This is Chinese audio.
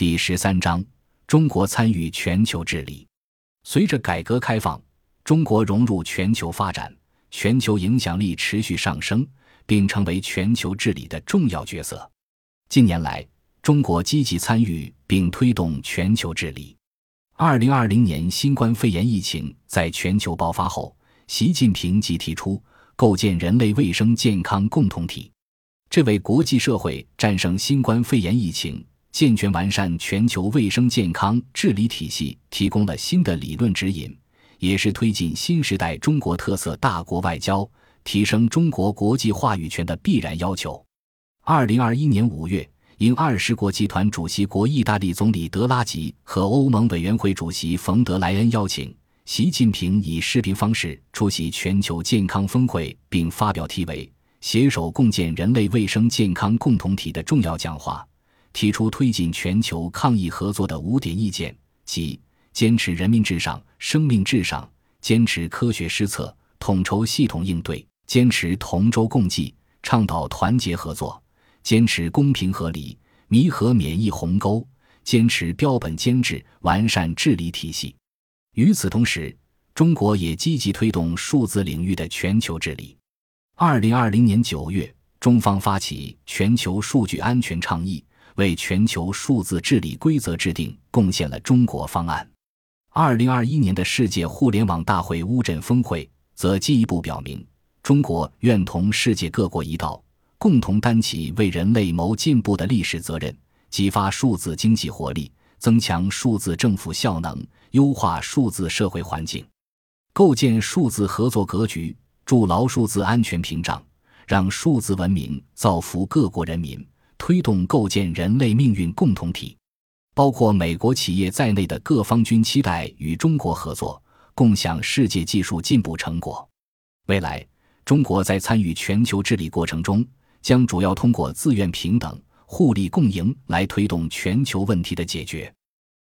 第十三章：中国参与全球治理。随着改革开放，中国融入全球发展，全球影响力持续上升，并成为全球治理的重要角色。近年来，中国积极参与并推动全球治理。二零二零年新冠肺炎疫情在全球爆发后，习近平即提出构建人类卫生健康共同体，这为国际社会战胜新冠肺炎疫情。健全完善全球卫生健康治理体系提供了新的理论指引，也是推进新时代中国特色大国外交、提升中国国际话语权的必然要求。二零二一年五月，应二十国集团主席国意大利总理德拉吉和欧盟委员会主席冯德莱恩邀请，习近平以视频方式出席全球健康峰会，并发表题为“携手共建人类卫生健康共同体”的重要讲话。提出推进全球抗疫合作的五点意见，即坚持人民至上、生命至上；坚持科学施策、统筹系统应对；坚持同舟共济、倡导团结合作；坚持公平合理、弥合免疫鸿沟；坚持标本兼治、完善治理体系。与此同时，中国也积极推动数字领域的全球治理。二零二零年九月，中方发起全球数据安全倡议。为全球数字治理规则制定贡献了中国方案。二零二一年的世界互联网大会乌镇峰会则进一步表明，中国愿同世界各国一道，共同担起为人类谋进步的历史责任，激发数字经济活力，增强数字政府效能，优化数字社会环境，构建数字合作格局，筑牢数字安全屏障，让数字文明造福各国人民。推动构建人类命运共同体，包括美国企业在内的各方均期待与中国合作，共享世界技术进步成果。未来，中国在参与全球治理过程中，将主要通过自愿、平等、互利共赢来推动全球问题的解决。